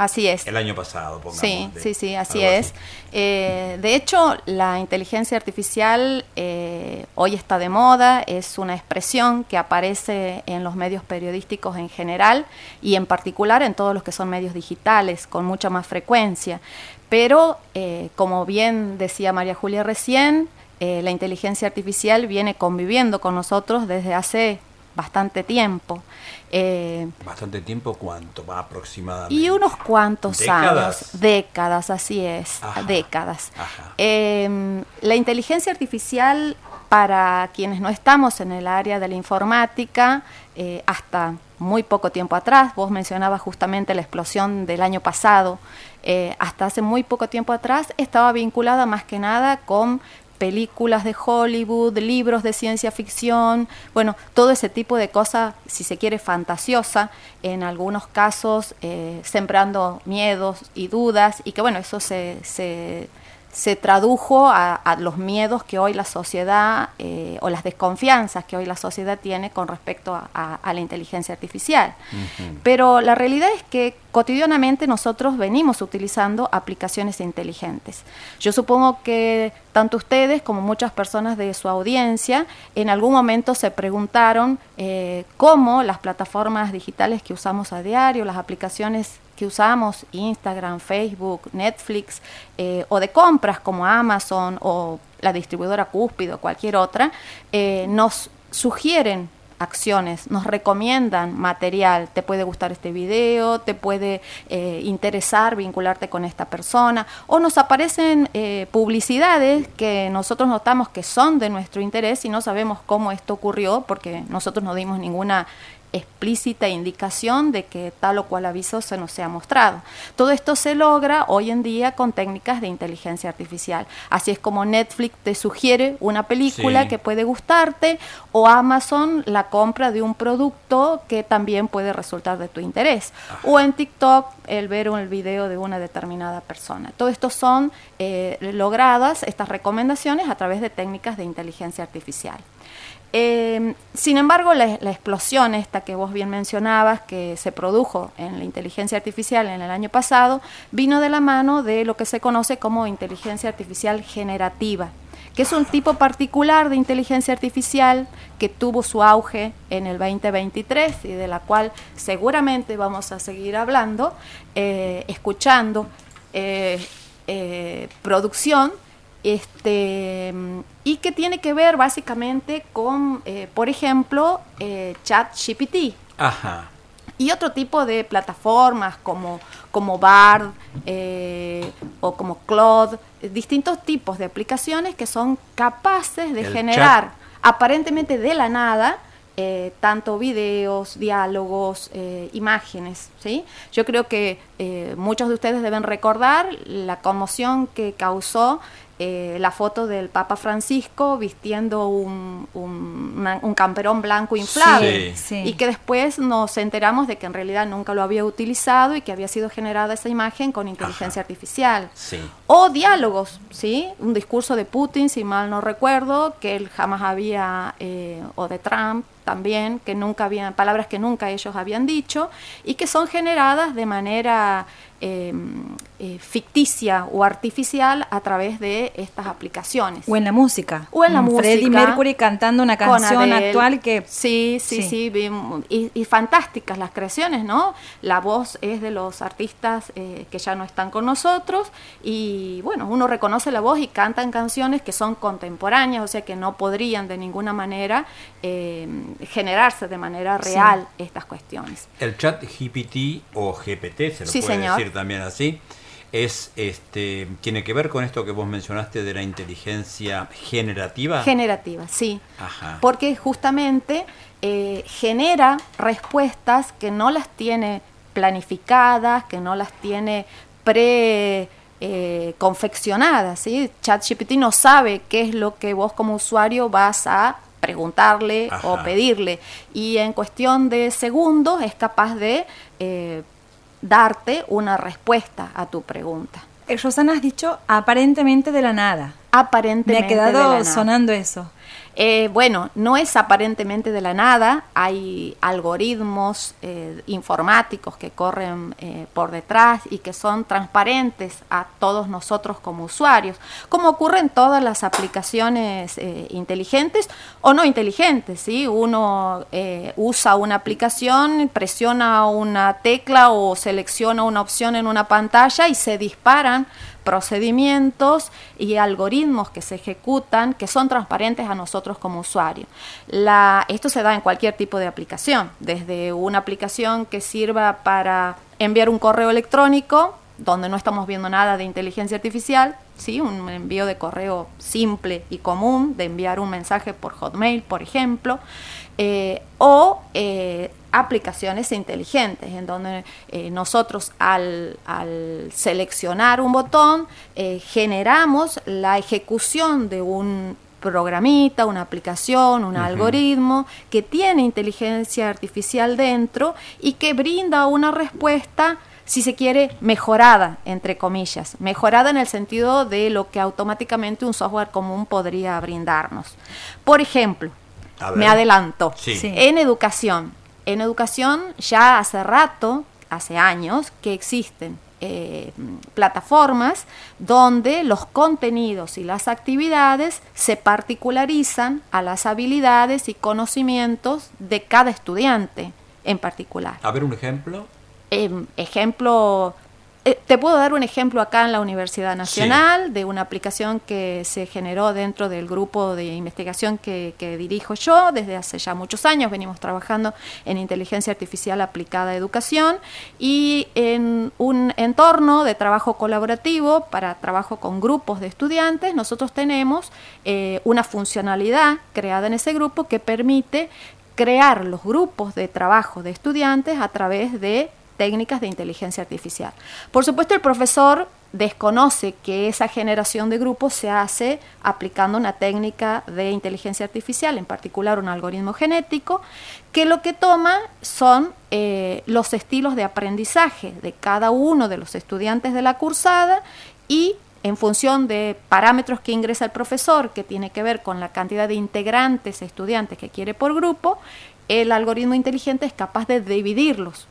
así es. El año pasado, pongamos. Sí, sí, sí, así es. Eh, de hecho, la inteligencia artificial eh, hoy está de moda, es una expresión que aparece en los medios periodísticos en general y en particular en todos los que son medios digitales con mucha más frecuencia. Pero, eh, como bien decía María Julia recién, la inteligencia artificial viene conviviendo con nosotros desde hace bastante tiempo. Eh, ¿Bastante tiempo cuánto? Aproximadamente. Y unos cuantos años. Décadas, así es. décadas. Em, la inteligencia artificial, para quienes no estamos en el área de la informática, eh, hasta muy poco tiempo atrás, vos mencionabas justamente la explosión del año pasado, eh, hasta hace muy poco tiempo atrás estaba vinculada más que nada con películas de Hollywood, libros de ciencia ficción, bueno, todo ese tipo de cosas, si se quiere, fantasiosa, en algunos casos eh, sembrando miedos y dudas, y que bueno, eso se, se se tradujo a, los miedos que hoy la sociedad eh, o las desconfianzas que hoy la sociedad tiene con respecto a, la inteligencia artificial. Pero la realidad es que cotidianamente nosotros venimos utilizando aplicaciones inteligentes. Yo supongo que tanto ustedes como muchas personas de su audiencia en algún momento se preguntaron eh, cómo las plataformas digitales que usamos a diario, las aplicaciones que usamos, Instagram, Facebook, Netflix, eh, o de compras como Amazon o la distribuidora Cúspido, cualquier otra, eh, nos sugieren acciones, nos recomiendan material, te puede gustar este video, te puede eh, interesar vincularte con esta persona, o nos aparecen publicidades que nosotros notamos que son de nuestro interés y no sabemos cómo esto ocurrió porque nosotros no dimos ninguna explícita indicación de que tal o cual aviso se nos sea mostrado. Todo esto se logra hoy en día con técnicas de inteligencia artificial. Así es como Netflix te sugiere una película que puede gustarte o Amazon la compra de un producto que también puede resultar de tu interés. O en TikTok el ver un video de una determinada persona. Todo esto son eh, logradas, estas recomendaciones, a través de técnicas de inteligencia artificial. Eh, sin embargo, la, explosión esta que vos bien mencionabas, que se produjo en la inteligencia artificial en el año pasado, vino de la mano de lo que se conoce como inteligencia artificial generativa, que es un tipo particular de inteligencia artificial que tuvo su auge en el 2023 y de la cual seguramente vamos a seguir hablando, eh, escuchando eh, producción este, y que tiene que ver básicamente con, eh, por ejemplo, eh, ChatGPT. Y otro tipo de plataformas como, como Bard eh, o como Claude, distintos tipos de aplicaciones que son capaces de generar aparentemente de la nada tanto videos, diálogos, imágenes. ¿sí? Yo creo que muchos de ustedes deben recordar la conmoción que causó eh, la foto del Papa Francisco vistiendo un, un, camperón blanco inflable y que después nos enteramos de que en realidad nunca lo había utilizado y que había sido generada esa imagen con inteligencia artificial. O diálogos, ¿sí? Un discurso de Putin, si mal no recuerdo, que él jamás había, eh, o de Trump, también, que nunca habían, palabras que nunca ellos habían dicho y que son generadas de manera Em, eh, ficticia o artificial a través de estas aplicaciones. O en la música. O en la música. Freddie Mercury cantando una canción actual que... Sí, sí, sí, y, fantásticas las creaciones, ¿no? La voz es de los artistas eh, que ya no están con nosotros y bueno, uno reconoce la voz y cantan canciones que son contemporáneas, o sea que no podrían de ninguna manera em, generarse de manera real estas cuestiones. El chat GPT o GPT, se lo sí, puede señor. decir también así, es este tiene que ver con esto que vos mencionaste de la inteligencia generativa. Generativa, sí. Porque justamente eh, genera respuestas que no las tiene planificadas, que no las tiene pre eh, confeccionadas. ¿sí? ChatGPT no sabe qué es lo que vos como usuario vas a preguntarle o pedirle. Y en cuestión de segundos es capaz de eh, darte una respuesta a tu pregunta. Eh, Rosana, has dicho aparentemente de la nada. Aparentemente. Me ha quedado sonando eso. Eh, bueno, no es aparentemente de la nada, hay algoritmos eh, informáticos que corren eh, por detrás y que son transparentes a todos nosotros como usuarios, como ocurre en todas las aplicaciones inteligentes o no inteligentes. ¿sí? Uno usa una aplicación, presiona una tecla o selecciona una opción en una pantalla y se disparan procedimientos y algoritmos que se ejecutan que son transparentes a nosotros como usuarios. esto se da en cualquier tipo de aplicación, desde una aplicación que sirva para enviar un correo electrónico, donde no estamos viendo nada de inteligencia artificial, ¿sí? un envío de correo simple y común, de enviar un mensaje por Hotmail, por ejemplo, eh, o eh, aplicaciones inteligentes, en donde eh, nosotros al, seleccionar un botón generamos la ejecución de un programita, una aplicación, un algoritmo que tiene inteligencia artificial dentro y que brinda una respuesta si se quiere, mejorada, entre comillas, mejorada en el sentido de lo que automáticamente un software común podría brindarnos. Por ejemplo, me adelanto, en educación, en educación ya hace rato, hace años, que existen eh, plataformas donde los contenidos y las actividades se particularizan a las habilidades y conocimientos de cada estudiante en particular. A ver un ejemplo. Em, ejemplo, eh, te puedo dar un ejemplo acá en la Universidad Nacional de una aplicación que se generó dentro del grupo de investigación que, dirijo yo. Desde hace ya muchos años venimos trabajando en inteligencia artificial aplicada a educación y en un entorno de trabajo colaborativo para trabajo con grupos de estudiantes, nosotros tenemos eh, una funcionalidad creada en ese grupo que permite crear los grupos de trabajo de estudiantes a través de técnicas de inteligencia artificial. Por supuesto, el profesor desconoce que esa generación de grupos se hace aplicando una técnica de inteligencia artificial, en particular un algoritmo genético, que lo que toma son eh, los estilos de aprendizaje de cada uno de los estudiantes de la cursada y en función de parámetros que ingresa el profesor, que tiene que ver con la cantidad de integrantes estudiantes que quiere por grupo, el algoritmo inteligente es capaz de dividirlos,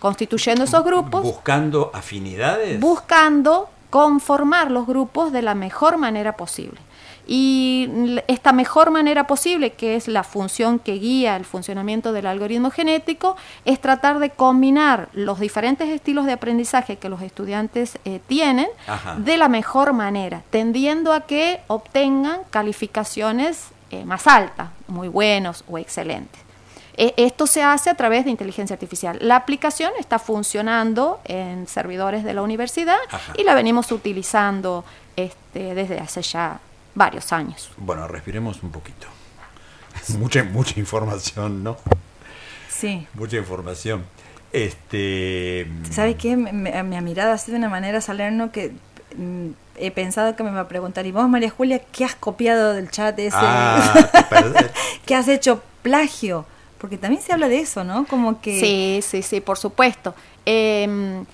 constituyendo esos grupos. Buscando afinidades. Buscando conformar los grupos de la mejor manera posible. Y esta mejor manera posible, que es la función que guía el funcionamiento del algoritmo genético, es tratar de combinar los diferentes estilos de aprendizaje que los estudiantes eh, tienen de la mejor manera, tendiendo a que obtengan calificaciones eh, más altas, muy buenos o excelentes. E, esto se hace a través de inteligencia artificial. La aplicación está funcionando en servidores de la universidad y la venimos utilizando este, desde hace ya varios años. Bueno, respiremos un poquito. mucha, mucha información, ¿no? Sí. Mucha información. Este. ¿Sabes qué? Me, ha mirado así de una manera salerno que mm, he pensado que me va a preguntar, ¿y vos, María Julia, qué has copiado del chat ese? Ah, ¿Qué has hecho plagio? Porque también se habla de eso, ¿no? Como que... Sí, sí, sí, por supuesto. Em,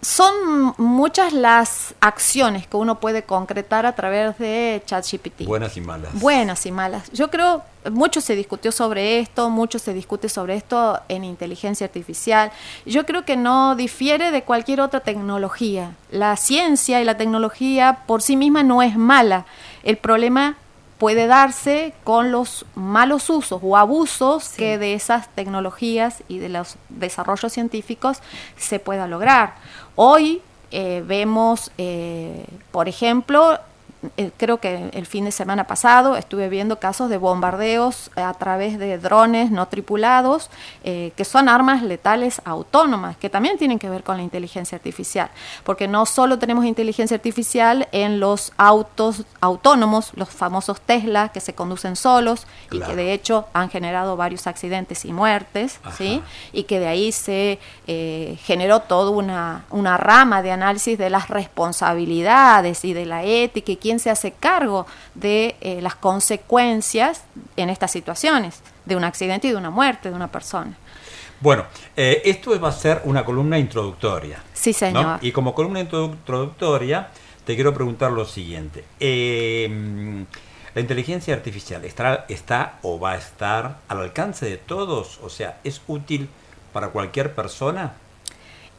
son muchas las acciones que uno puede concretar a través de ChatGPT. Buenas y malas. Buenas y malas. Yo creo, mucho se discutió sobre esto, mucho se discute sobre esto en inteligencia artificial. Yo creo que no difiere de cualquier otra tecnología. La ciencia y la tecnología por sí misma no es mala. El problema puede darse con los malos usos o abusos que de esas tecnologías y de los desarrollos científicos se pueda lograr. Hoy eh, vemos, eh, por ejemplo, creo que el fin de semana pasado estuve viendo casos de bombardeos a través de drones no tripulados, eh, que son armas letales autónomas, que también tienen que ver con la inteligencia artificial, porque no solo tenemos inteligencia artificial en los autos autónomos, los famosos Tesla, que se conducen solos y que de hecho han generado varios accidentes y muertes, ¿sí? y que de ahí se eh, generó toda una, una rama de análisis de las responsabilidades y de la ética y quién se hace cargo de eh, las consecuencias en estas situaciones, de un accidente y de una muerte de una persona. Bueno, eh, esto va a ser una columna introductoria. Sí, señor. Y como columna introductoria, te quiero preguntar lo siguiente. Eh, ¿La inteligencia artificial está, está o va a estar al alcance de todos? O sea, ¿es útil para cualquier persona?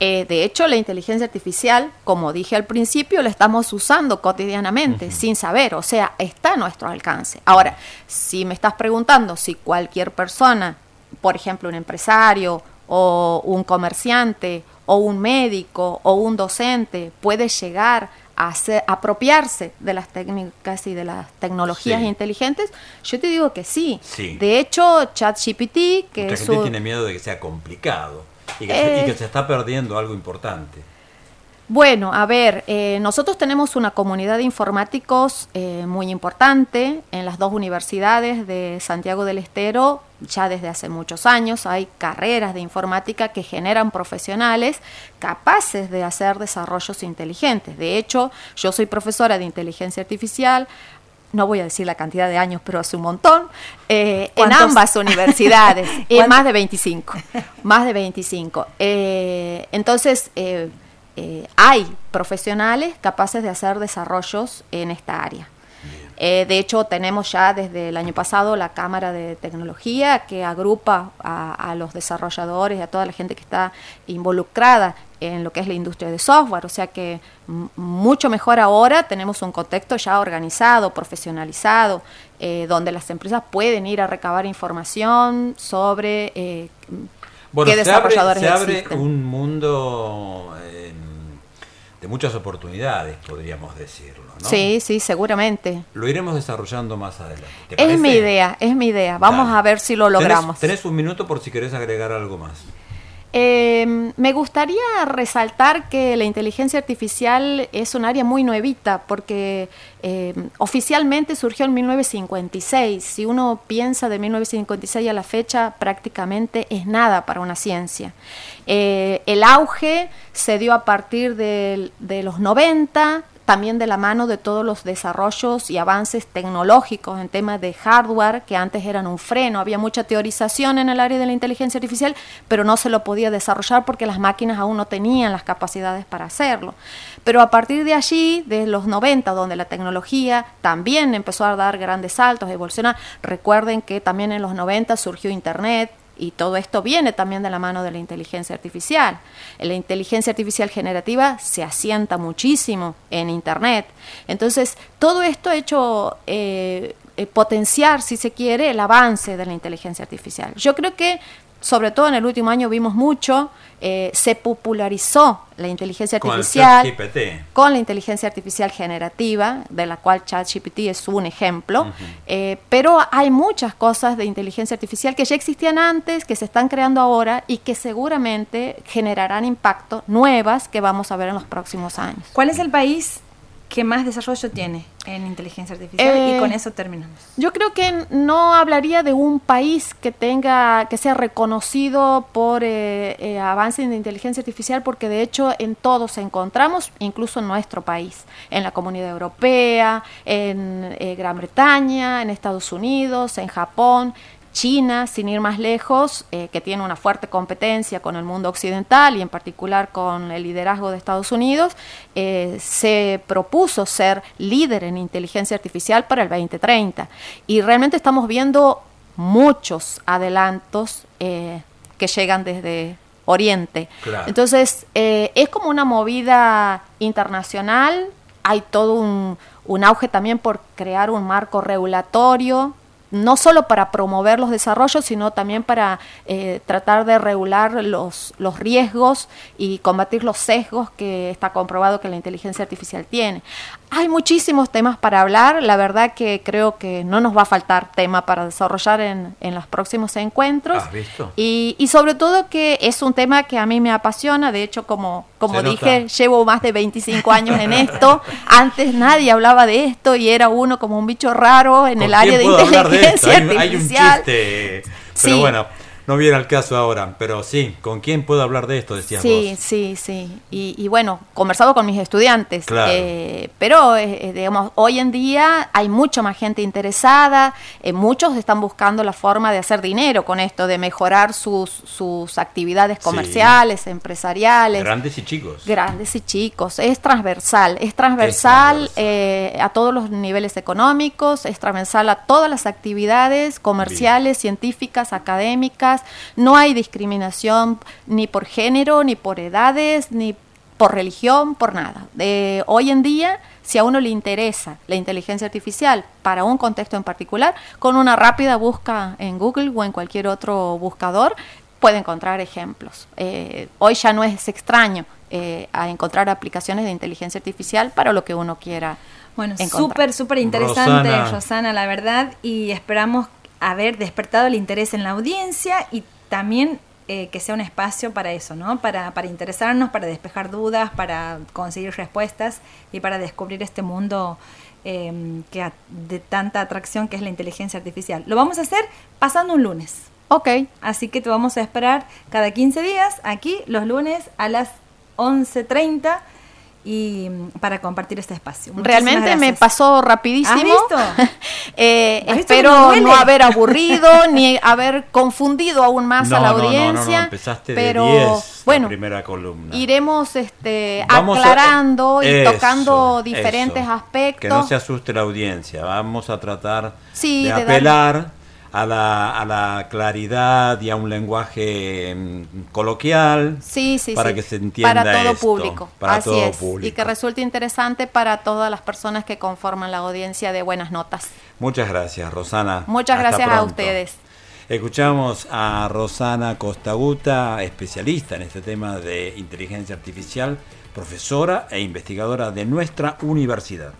Eh, de hecho, la inteligencia artificial, como dije al principio, la estamos usando cotidianamente, sin saber, o sea, está a nuestro alcance. Ahora, si me estás preguntando si cualquier persona, por ejemplo, un empresario o un comerciante o un médico o un docente puede llegar a hacer, apropiarse de las técnicas y de las tecnologías inteligentes, yo te digo que sí. De hecho, ChatGPT, que Mucha gente tiene miedo de que sea complicado y que, eh, se, está perdiendo algo importante. Bueno, a ver, eh, nosotros tenemos una comunidad de informáticos eh, muy importante en las dos universidades de Santiago del Estero, ya desde hace muchos años. Hay carreras de informática que generan profesionales capaces de hacer desarrollos inteligentes. De hecho, yo soy profesora de inteligencia artificial, no voy a decir la cantidad de años, pero hace un montón, eh, en ambas universidades, eh, más de 25, más de 25. Eh, entonces, hay profesionales capaces de hacer desarrollos en esta área. de hecho, tenemos ya desde el año pasado la Cámara de Tecnología que agrupa a, a, los desarrolladores y a toda la gente que está involucrada en lo que es la industria de software, o sea que mucho mejor ahora tenemos un contexto ya organizado, profesionalizado, eh, donde las empresas pueden ir a recabar información sobre eh, qué desarrolladores se abre, se abre un mundo eh, de muchas oportunidades, podríamos decirlo. ¿no? Sí, sí, seguramente. Lo iremos desarrollando más adelante. es mi idea, es mi idea. Vamos a ver si lo logramos. tenés un minuto por si querés agregar algo más. Eh, me gustaría resaltar que la inteligencia artificial es un área muy nuevita porque eh, oficialmente surgió en 1956. Si uno piensa de 1956 a la fecha, prácticamente es nada para una ciencia. Eh, el auge se dio a partir de los 90, también de la mano de todos los desarrollos y avances tecnológicos en temas de hardware que antes eran un freno. Había mucha teorización en el área de la inteligencia artificial, pero no se lo podía desarrollar porque las máquinas aún no tenían las capacidades para hacerlo. Pero a partir de allí, de los 90, donde la tecnología también empezó a dar grandes saltos, evolucionar, recuerden que también en los 90 surgió Internet, y todo esto viene también de la mano de la inteligencia artificial. La inteligencia artificial generativa se asienta muchísimo en Internet. Entonces, todo esto ha hecho eh, eh, potenciar, si se quiere, el avance de la inteligencia artificial. Yo creo que sobre todo en el último año vimos mucho, eh, se popularizó la inteligencia artificial con, la inteligencia artificial generativa, de la cual ChatGPT es un ejemplo, eh, pero hay muchas cosas de inteligencia artificial que ya existían antes, que se están creando ahora y que seguramente generarán impacto nuevas que vamos a ver en los próximos años. ¿Cuál es el país ¿Qué más desarrollo tiene en inteligencia artificial? y con eh, eso terminamos. Yo creo que no hablaría de un país que tenga, que sea reconocido por eh, eh, avance en inteligencia artificial, porque de hecho en todos encontramos, incluso en nuestro país, en la Comunidad Europea, en Gran Bretaña, en Estados Unidos, en Japón, China, sin ir más lejos, eh, que tiene una fuerte competencia con el mundo occidental y en particular con el liderazgo de Estados Unidos, eh, se propuso ser líder en inteligencia artificial para el 2030. Y realmente estamos viendo muchos adelantos eh, que llegan desde Oriente. Entonces, es como una movida internacional, hay todo un, un auge también por crear un marco regulatorio no solo para promover los desarrollos, sino también para eh, tratar de regular los, los riesgos y combatir los sesgos que está comprobado que la inteligencia artificial tiene. Hay muchísimos temas para hablar, la verdad que creo que no nos va a faltar tema para desarrollar en, en los próximos encuentros. Y, y, sobre todo que es un tema que a mí me apasiona, de hecho como, como dije, llevo más de 25 años en esto, antes nadie hablaba de esto y era uno como un bicho raro en el área de inteligencia artificial. Hay, un chiste, pero bueno. No viene al caso ahora, pero sí, ¿con quién puedo hablar de esto? Decías sí, Sí, sí, y, y, bueno, conversado con mis estudiantes, eh, pero eh, digamos, hoy en día hay mucho más gente interesada, eh, muchos están buscando la forma de hacer dinero con esto, de mejorar sus, sus actividades comerciales, empresariales. Grandes y chicos. Grandes y chicos, es transversal, es transversal, a todos los niveles económicos, es transversal a todas las actividades comerciales, científicas, académicas, no hay discriminación ni por género, ni por edades, ni por religión, por nada. hoy en día, si a uno le interesa la inteligencia artificial para un contexto en particular, con una rápida busca en Google o en cualquier otro buscador, puede encontrar ejemplos. Eh, hoy ya no es extraño eh, a encontrar aplicaciones de inteligencia artificial para lo que uno quiera. Bueno, súper, súper interesante, Rosana. la verdad, y esperamos haber despertado el interés en la audiencia y también eh, que sea un espacio para eso, ¿no? Para, para interesarnos, para despejar dudas, para conseguir respuestas y para descubrir este mundo em, que de tanta atracción que es la inteligencia artificial. Lo vamos a hacer pasando un lunes. Ok. Así que te vamos a esperar cada 15 días aquí, los lunes a las 11.30 y mm, para compartir este espacio. Realmente me pasó rapidísimo. eh, espero no haber aburrido ni haber confundido aún más a la audiencia. empezaste pero de 10, bueno, primera columna. iremos este, aclarando y tocando diferentes aspectos. Que no se asuste la audiencia. Vamos a tratar de, apelar a la, a la claridad y a un lenguaje mm, coloquial sí, sí, para que se entienda para todo esto, público. para todo Público. y que resulte interesante para todas las personas que conforman la audiencia de buenas notas. Muchas gracias Rosana. Muchas gracias a ustedes. Escuchamos a Rosana Costaguta especialista en este tema de inteligencia artificial profesora e investigadora de nuestra universidad